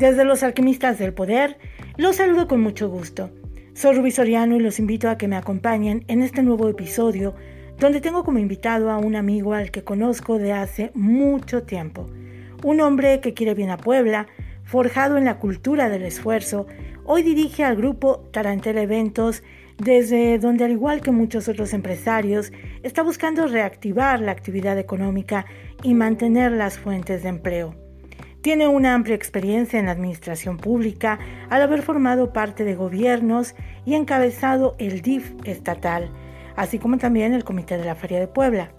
Desde los alquimistas del poder, los saludo con mucho gusto. Soy Rubí Soriano y los invito a que me acompañen en este nuevo episodio donde tengo como invitado a un amigo al que conozco de hace mucho tiempo. Un hombre que quiere bien a Puebla, forjado en la cultura del esfuerzo, hoy dirige al grupo Tarantela Eventos, desde donde al igual que muchos otros empresarios, está buscando reactivar la actividad económica y mantener las fuentes de empleo. Tiene una amplia experiencia en administración pública al haber formado parte de gobiernos y encabezado el DIF estatal, así como también el Comité de la Feria de Puebla.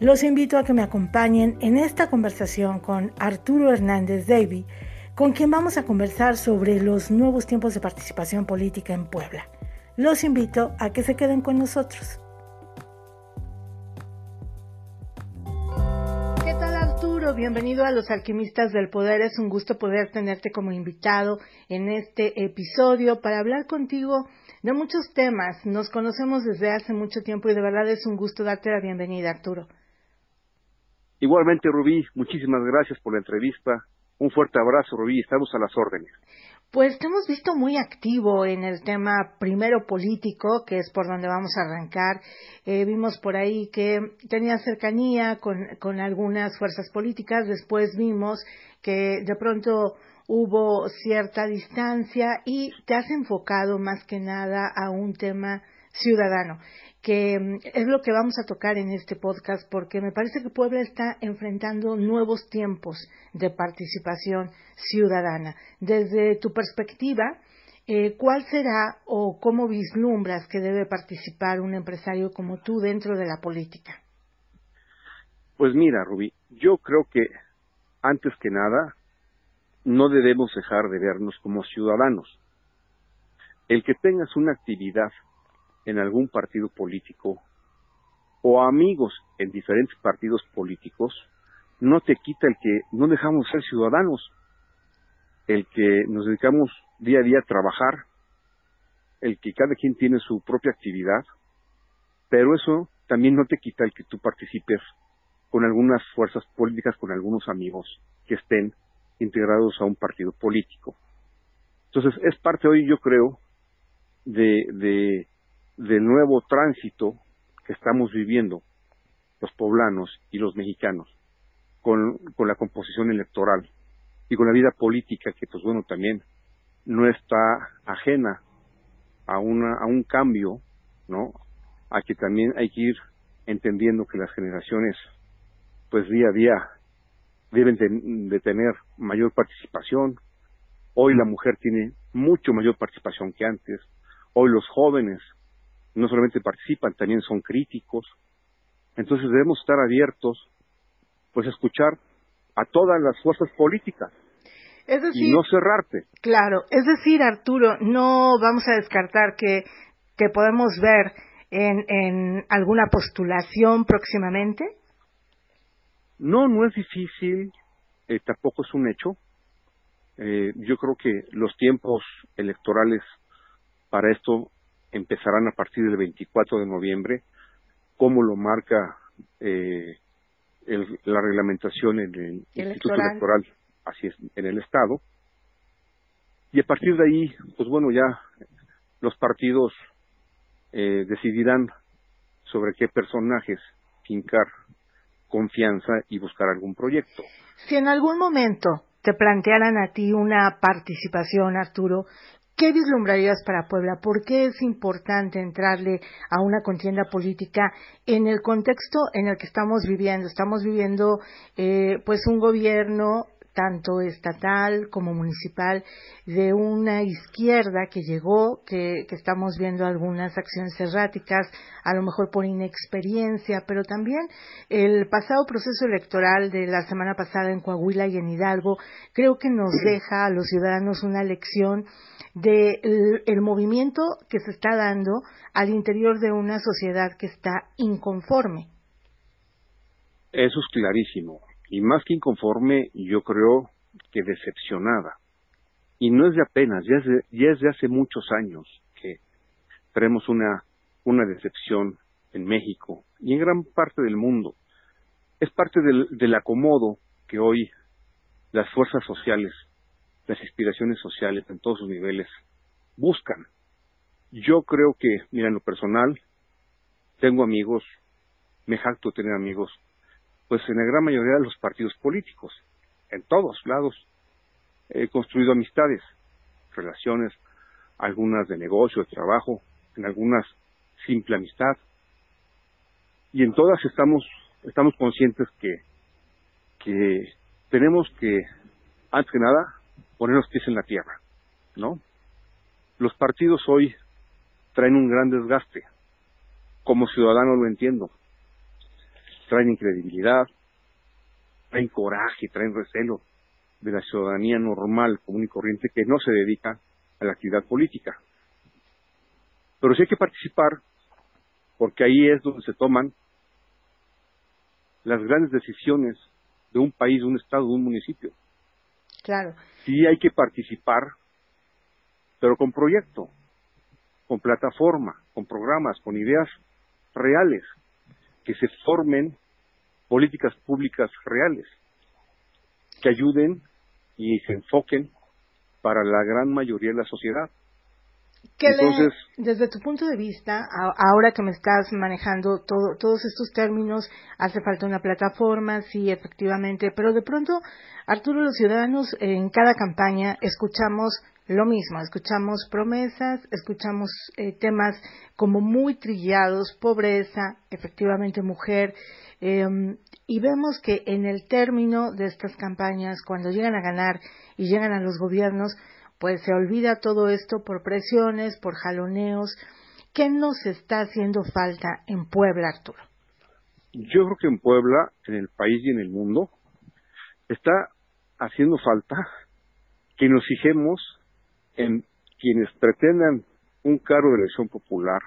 Los invito a que me acompañen en esta conversación con Arturo Hernández Davy, con quien vamos a conversar sobre los nuevos tiempos de participación política en Puebla. Los invito a que se queden con nosotros. Bienvenido a los alquimistas del poder. Es un gusto poder tenerte como invitado en este episodio para hablar contigo de muchos temas. Nos conocemos desde hace mucho tiempo y de verdad es un gusto darte la bienvenida, Arturo. Igualmente, Rubí, muchísimas gracias por la entrevista. Un fuerte abrazo, Rubí. Estamos a las órdenes. Pues te hemos visto muy activo en el tema primero político, que es por donde vamos a arrancar. Eh, vimos por ahí que tenía cercanía con, con algunas fuerzas políticas, después vimos que de pronto hubo cierta distancia y te has enfocado más que nada a un tema ciudadano que mm, es lo que vamos a tocar en este podcast porque me parece que Puebla está enfrentando nuevos tiempos de participación ciudadana. Desde tu perspectiva, eh, ¿cuál será o cómo vislumbras que debe participar un empresario como tú dentro de la política? Pues mira, Rubí, yo creo que antes que nada no debemos dejar de vernos como ciudadanos. El que tengas una actividad en algún partido político o amigos en diferentes partidos políticos, no te quita el que no dejamos ser ciudadanos, el que nos dedicamos día a día a trabajar, el que cada quien tiene su propia actividad, pero eso también no te quita el que tú participes con algunas fuerzas políticas, con algunos amigos que estén integrados a un partido político. Entonces, es parte hoy, yo creo, de, de del nuevo tránsito que estamos viviendo los poblanos y los mexicanos con, con la composición electoral y con la vida política que pues bueno también no está ajena a una a un cambio no a que también hay que ir entendiendo que las generaciones pues día a día deben de tener mayor participación. Hoy la mujer tiene mucho mayor participación que antes. Hoy los jóvenes no solamente participan, también son críticos. Entonces debemos estar abiertos, pues a escuchar a todas las fuerzas políticas. Es decir, y no cerrarte. Claro, es decir, Arturo, no vamos a descartar que, que podemos ver en, en alguna postulación próximamente. No, no es difícil, eh, tampoco es un hecho. Eh, yo creo que los tiempos electorales para esto empezarán a partir del 24 de noviembre, como lo marca eh, la reglamentación en el Instituto Electoral, así es, en el Estado. Y a partir de ahí, pues bueno, ya los partidos eh, decidirán sobre qué personajes fincar confianza y buscar algún proyecto. Si en algún momento te plantearan a ti una participación, Arturo, ¿Qué vislumbrarías para Puebla? ¿Por qué es importante entrarle a una contienda política en el contexto en el que estamos viviendo? Estamos viviendo eh, pues un gobierno tanto estatal como municipal, de una izquierda que llegó, que, que, estamos viendo algunas acciones erráticas, a lo mejor por inexperiencia, pero también el pasado proceso electoral de la semana pasada en Coahuila y en Hidalgo, creo que nos deja a los ciudadanos una lección del el movimiento que se está dando al interior de una sociedad que está inconforme. Eso es clarísimo. Y más que inconforme, yo creo que decepcionada. Y no es de apenas, ya es de, hace muchos años que tenemos una, una decepción en México y en gran parte del mundo. Es parte del, del acomodo que hoy las fuerzas sociales las inspiraciones sociales en todos sus niveles buscan. Yo creo que, mira, en lo personal, tengo amigos, me jacto tener amigos, pues en la gran mayoría de los partidos políticos, en todos lados. He construido amistades, relaciones, algunas de negocio, de trabajo, en algunas simple amistad. Y en todas estamos, estamos conscientes que, que tenemos que, antes que nada, poner los pies en la tierra, ¿no? Los partidos hoy traen un gran desgaste. Como ciudadano lo entiendo. Traen incredibilidad, traen coraje, traen recelo de la ciudadanía normal, común y corriente, que no se dedica a la actividad política. Pero sí hay que participar, porque ahí es donde se toman las grandes decisiones de un país, de un estado, de un municipio. Claro. Sí hay que participar, pero con proyecto, con plataforma, con programas, con ideas reales, que se formen políticas públicas reales, que ayuden y se enfoquen para la gran mayoría de la sociedad. Entonces, desde tu punto de vista, ahora que me estás manejando todos estos términos, hace falta una plataforma, sí, efectivamente, pero de pronto, Arturo, los ciudadanos en cada campaña escuchamos lo mismo, escuchamos promesas, escuchamos eh, temas como muy trillados, pobreza, efectivamente mujer, em, y vemos que en el término de estas campañas, cuando llegan a ganar y llegan a los gobiernos, pues se olvida todo esto por presiones, por jaloneos. ¿Qué nos está haciendo falta en Puebla, Arturo? Yo creo que en Puebla, en el país y en el mundo, está haciendo falta que nos fijemos en quienes pretendan un cargo de elección popular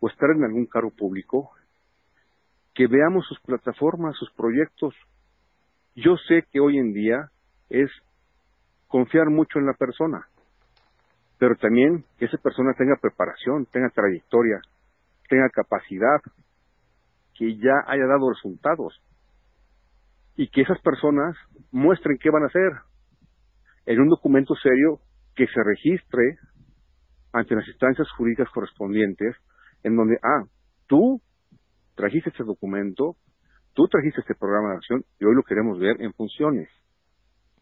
o estar en algún cargo público, que veamos sus plataformas, sus proyectos. Yo sé que hoy en día es confiar mucho en la persona, pero también que esa persona tenga preparación, tenga trayectoria, tenga capacidad, que ya haya dado resultados y que esas personas muestren qué van a hacer en un documento serio que se registre ante las instancias jurídicas correspondientes en donde, ah, tú trajiste este documento, tú trajiste este programa de acción y hoy lo queremos ver en funciones.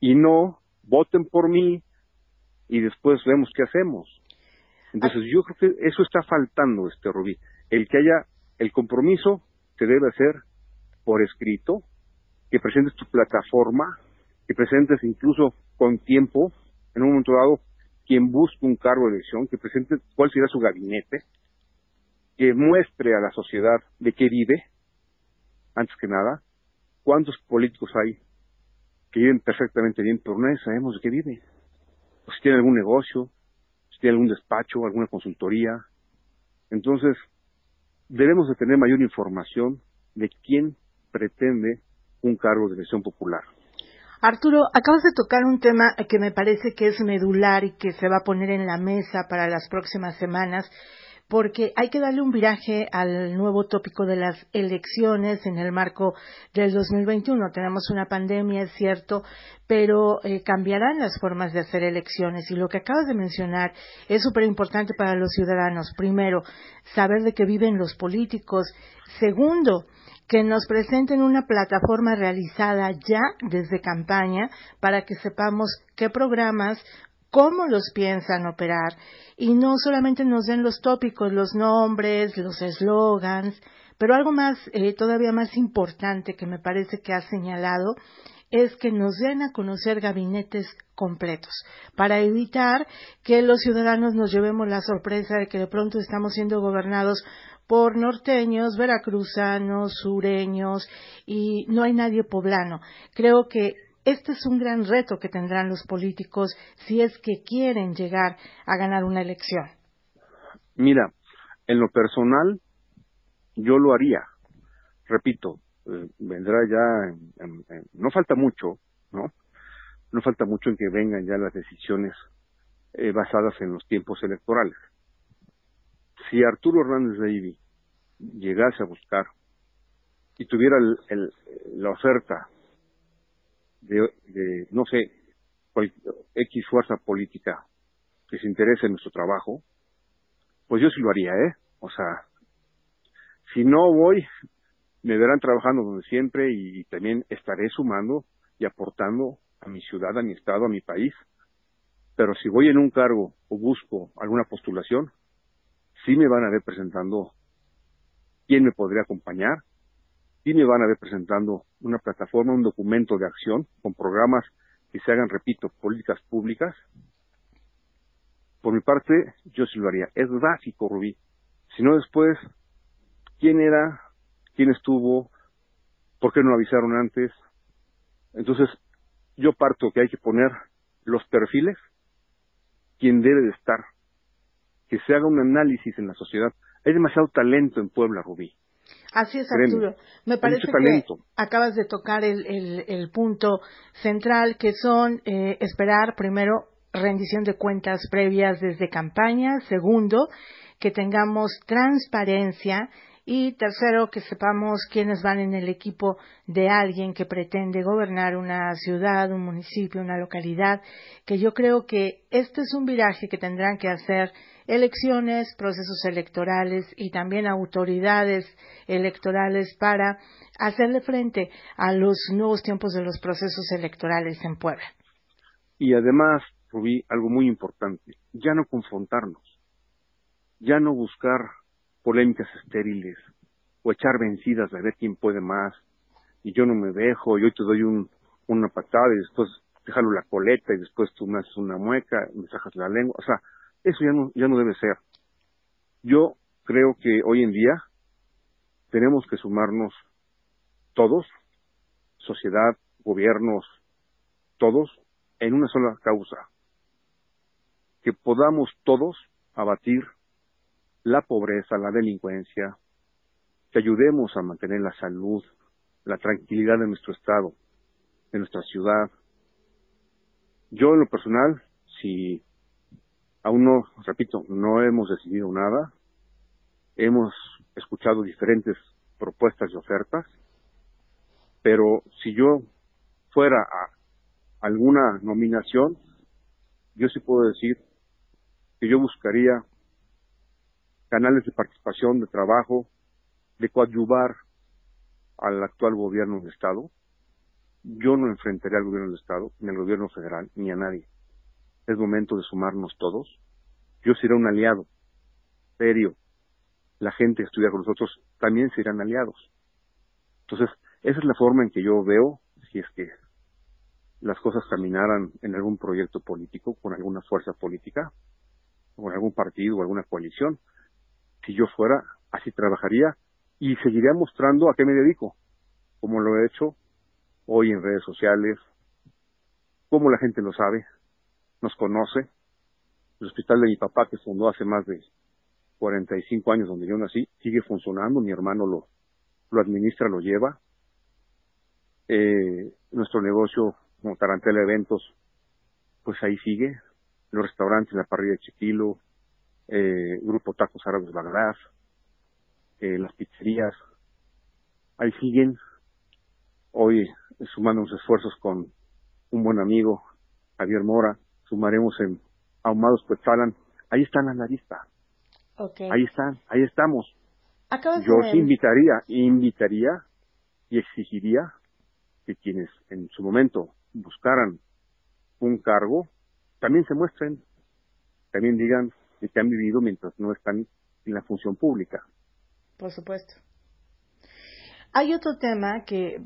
Y no voten por mí y después vemos qué hacemos. Entonces yo creo que eso está faltando, este Rubí, el que haya el compromiso que debe hacer por escrito, que presentes tu plataforma, que presentes incluso con tiempo, en un momento dado, quien busque un cargo de elección, que presente cuál será su gabinete, que muestre a la sociedad de qué vive, antes que nada, cuántos políticos hay que viven perfectamente bien, pero nadie sabemos de qué vive. O si tiene algún negocio, si tiene algún despacho, alguna consultoría. Entonces, debemos de tener mayor información de quién pretende un cargo de elección popular. Arturo, acabas de tocar un tema que me parece que es medular y que se va a poner en la mesa para las próximas semanas porque hay que darle un viraje al nuevo tópico de las elecciones en el marco del 2021. Tenemos una pandemia, es cierto, pero eh, cambiarán las formas de hacer elecciones y lo que acabas de mencionar es súper importante para los ciudadanos. Primero, saber de qué viven los políticos. Segundo, que nos presenten una plataforma realizada ya desde campaña para que sepamos qué programas, cómo los piensan operar y no solamente nos den los tópicos, los nombres, los eslogans, pero algo más, eh, todavía más importante que me parece que ha señalado es que nos den a conocer gabinetes completos para evitar que los ciudadanos nos llevemos la sorpresa de que de pronto estamos siendo gobernados por norteños, veracruzanos, sureños y no hay nadie poblano. Creo que este es un gran reto que tendrán los políticos si es que quieren llegar a ganar una elección. Mira, en lo personal, yo lo haría. Repito, eh, vendrá ya, no falta mucho, ¿no? No falta mucho en que vengan ya las decisiones eh, basadas en los tiempos electorales. Si Arturo Hernández Levy llegase a buscar y tuviera la oferta de, no sé, X fuerza política que se interese en nuestro trabajo, pues yo sí lo haría, ¿eh? O sea, si no voy, me verán trabajando donde siempre y también estaré sumando y aportando a mi ciudad, a mi estado, a mi país. Pero si voy en un cargo o busco alguna postulación, sí me van a ver presentando quién me podría acompañar, sí me van a ver presentando una plataforma, un documento de acción con programas que se hagan, repito, políticas públicas por mi parte, yo sí lo haría. Es básico, Rubí. Si no después, ¿quién era? ¿Quién estuvo? ¿Por qué no avisaron antes? Entonces, yo parto que hay que poner los perfiles, quién debe de estar, que se haga un análisis en la sociedad. Hay demasiado talento en Puebla, Rubí. Así es, Arturo. Me parece que acabas de tocar el, el, punto central, que son eh, esperar primero rendición de cuentas previas desde campaña. Segundo, que tengamos transparencia. Y tercero, que sepamos quiénes van en el equipo de alguien que pretende gobernar una ciudad, un municipio, una localidad, que yo creo que este es un viraje que tendrán que hacer elecciones, procesos electorales y también autoridades electorales para hacerle frente a los nuevos tiempos de los procesos electorales en Puebla. Y además, Rubí, algo muy importante, ya no confrontarnos, ya no buscar polémicas estériles o echar vencidas de ver quién puede más y yo no me dejo, yo te doy un, una patada y después te la coleta y después tú me haces una mueca, me sajas la lengua, o sea, eso ya no, ya no debe ser. Yo creo que hoy en día tenemos que sumarnos todos, sociedad, gobiernos, todos, en una sola causa, que podamos todos abatir la pobreza, la delincuencia, que ayudemos a mantener la salud, la tranquilidad de nuestro estado, de nuestra ciudad. Yo en lo personal, si aún no, repito, no hemos decidido nada, hemos escuchado diferentes propuestas y ofertas, pero si yo fuera a alguna nominación, yo sí puedo decir que yo buscaría canales de participación, de trabajo, de coadyuvar al actual gobierno del Estado. Yo no enfrentaría al gobierno del Estado, ni al gobierno federal, ni a nadie. Es momento de sumarnos todos. Yo seré un aliado, serio. La gente que estudia con nosotros también serán aliados. Entonces, esa es la forma en que yo veo, si es que las cosas caminaran en algún proyecto político, con alguna fuerza política, con algún partido o alguna coalición. Si yo fuera, así trabajaría y seguiría mostrando a qué me dedico, como lo he hecho hoy en redes sociales, como la gente lo sabe, nos conoce. El hospital de mi papá, que fundó hace más de 45 años donde yo nací, sigue funcionando, mi hermano lo, lo administra, lo lleva. Eh, nuestro negocio como Tarantela Eventos, pues ahí sigue, los restaurantes, la parrilla de Chiquilo, eh, Grupo Tacos Árabes Bagdad, eh, las pizzerías, ahí siguen. Hoy sumando unos esfuerzos con un buen amigo, Javier Mora, sumaremos en Ahumados Cuetzalan, ahí están la lista. Ahí están, ahí estamos. Yo sí invitaría, invitaría y exigiría que quienes en su momento buscaran un cargo, también se muestren, también digan que han vivido mientras no están en la función pública. Por supuesto. Hay otro tema que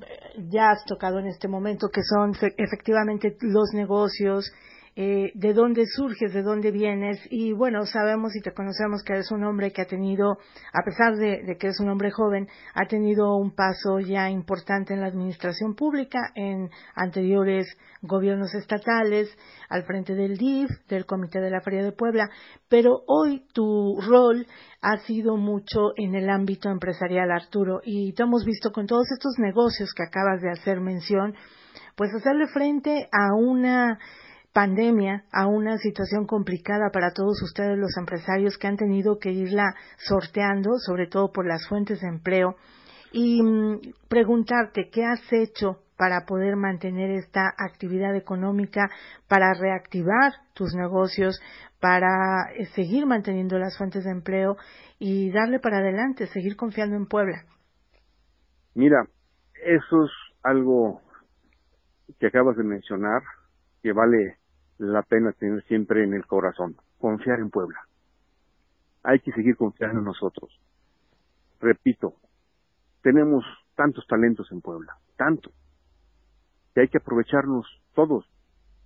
ya has tocado en este momento, que son efectivamente los negocios eh, de dónde surges, de dónde vienes. Y bueno, sabemos y te conocemos que eres un hombre que ha tenido, a pesar de, que eres un hombre joven, ha tenido un paso ya importante en la administración pública, en anteriores gobiernos estatales, al frente del DIF, del Comité de la Feria de Puebla. Pero hoy tu rol ha sido mucho en el ámbito empresarial, Arturo, y te hemos visto con todos estos negocios que acabas de hacer mención, pues hacerle frente a una pandemia a una situación complicada para todos ustedes los empresarios que han tenido que irla sorteando, sobre todo por las fuentes de empleo, y mm, preguntarte qué has hecho para poder mantener esta actividad económica, para reactivar tus negocios, para eh, seguir manteniendo las fuentes de empleo y darle para adelante, seguir confiando en Puebla? Mira, eso es algo que acabas de mencionar que vale la pena tener siempre en el corazón, confiar en Puebla. Hay que seguir confiando en nosotros. Repito, tenemos tantos talentos en Puebla, tanto, que hay que aprovecharnos todos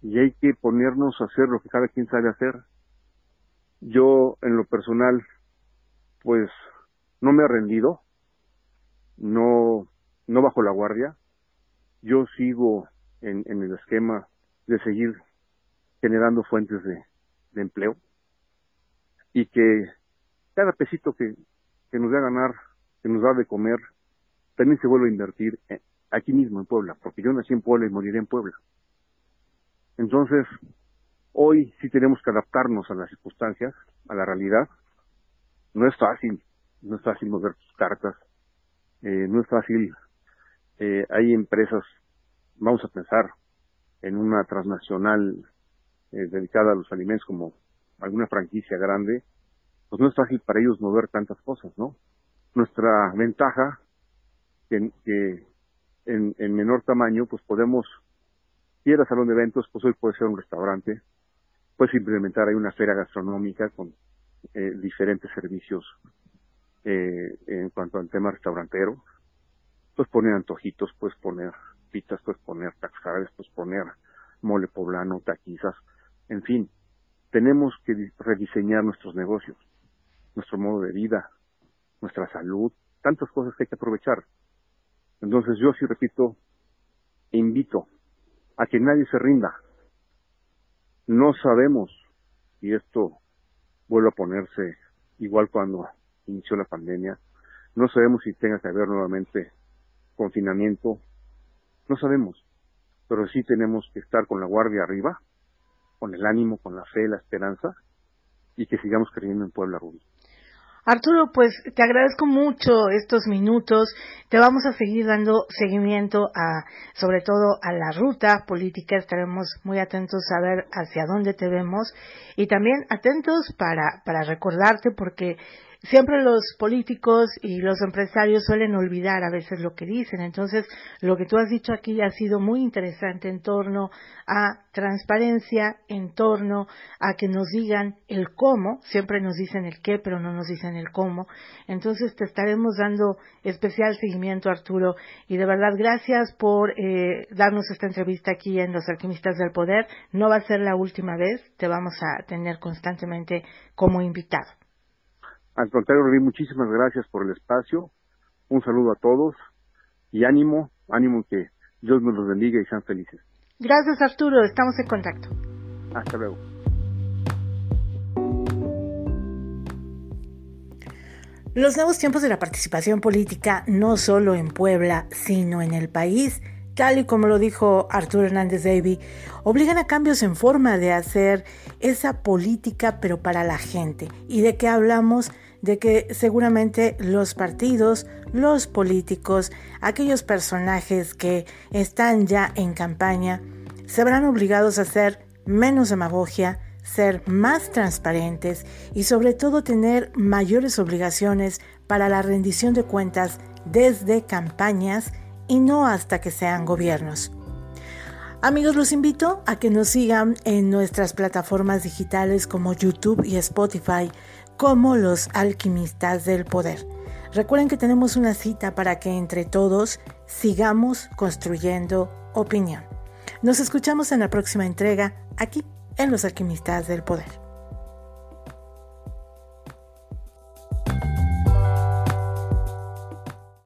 y hay que ponernos a hacer lo que cada quien sabe hacer. Yo, en lo personal, pues no me he rendido, no, no bajo la guardia, yo sigo en, en el esquema de seguir generando fuentes de, empleo y que cada pesito que, que nos da a ganar, que nos da de comer, también se vuelve a invertir eh, aquí mismo en Puebla, porque yo nací en Puebla y moriré en Puebla. Entonces, hoy sí tenemos que adaptarnos a las circunstancias, a la realidad. No es fácil, no es fácil mover tus cartas, eh, no es fácil. Eh, hay empresas, vamos a pensar en una transnacional eh, dedicada a los alimentos como alguna franquicia grande, pues no es fácil para ellos mover tantas cosas, ¿no? Nuestra ventaja que, que en, en, menor tamaño, pues podemos, si era salón de eventos, pues hoy puede ser un restaurante, puedes implementar ahí una feria gastronómica con eh, diferentes servicios eh, en cuanto al tema restaurantero, puedes poner antojitos, puedes poner pitas, puedes poner taxares, puedes poner mole poblano, taquizas, en fin, tenemos que rediseñar nuestros negocios, nuestro modo de vida, nuestra salud, tantas cosas que hay que aprovechar. Entonces yo sí repito, invito a que nadie se rinda. No sabemos si esto vuelve a ponerse igual cuando inició la pandemia. No sabemos si tenga que haber nuevamente confinamiento. No sabemos. Pero sí tenemos que estar con la guardia arriba, con el ánimo, con la fe, la esperanza y que sigamos creyendo en Puebla Rubí. Arturo, pues te agradezco mucho estos minutos. Te vamos a seguir dando seguimiento a, sobre todo a la ruta política. Estaremos muy atentos a ver hacia dónde te vemos y también atentos para, para recordarte porque siempre los políticos y los empresarios suelen olvidar a veces lo que dicen. Entonces, lo que tú has dicho aquí ha sido muy interesante en torno a transparencia, en torno a que nos digan el cómo. Siempre nos dicen el qué, pero no nos dicen el cómo. Entonces, te estaremos dando especial seguimiento, Arturo. Y de verdad, gracias por eh, darnos esta entrevista aquí en Los Alquimistas del Poder. No va a ser la última vez. Te vamos a tener constantemente como invitado. Al contrario, Rubí, muchísimas gracias por el espacio. Un saludo a todos y ánimo, ánimo que Dios nos los bendiga y sean felices. Gracias, Arturo. Estamos en contacto. Hasta luego. Los nuevos tiempos de la participación política, no solo en Puebla, sino en el país, tal y como lo dijo Arturo Hernández Davy, obligan a cambios en forma de hacer esa política, pero para la gente. ¿Y de qué hablamos? De que seguramente los partidos, los políticos, aquellos personajes que están ya en campaña, se verán obligados a hacer menos demagogia, ser más transparentes y sobre todo tener mayores obligaciones para la rendición de cuentas desde campañas y no hasta que sean gobiernos. Amigos, los invito a que nos sigan en nuestras plataformas digitales como YouTube y Spotify como los alquimistas del poder. Recuerden que tenemos una cita para que entre todos sigamos construyendo opinión. Nos escuchamos en la próxima entrega aquí en Los Alquimistas del Poder.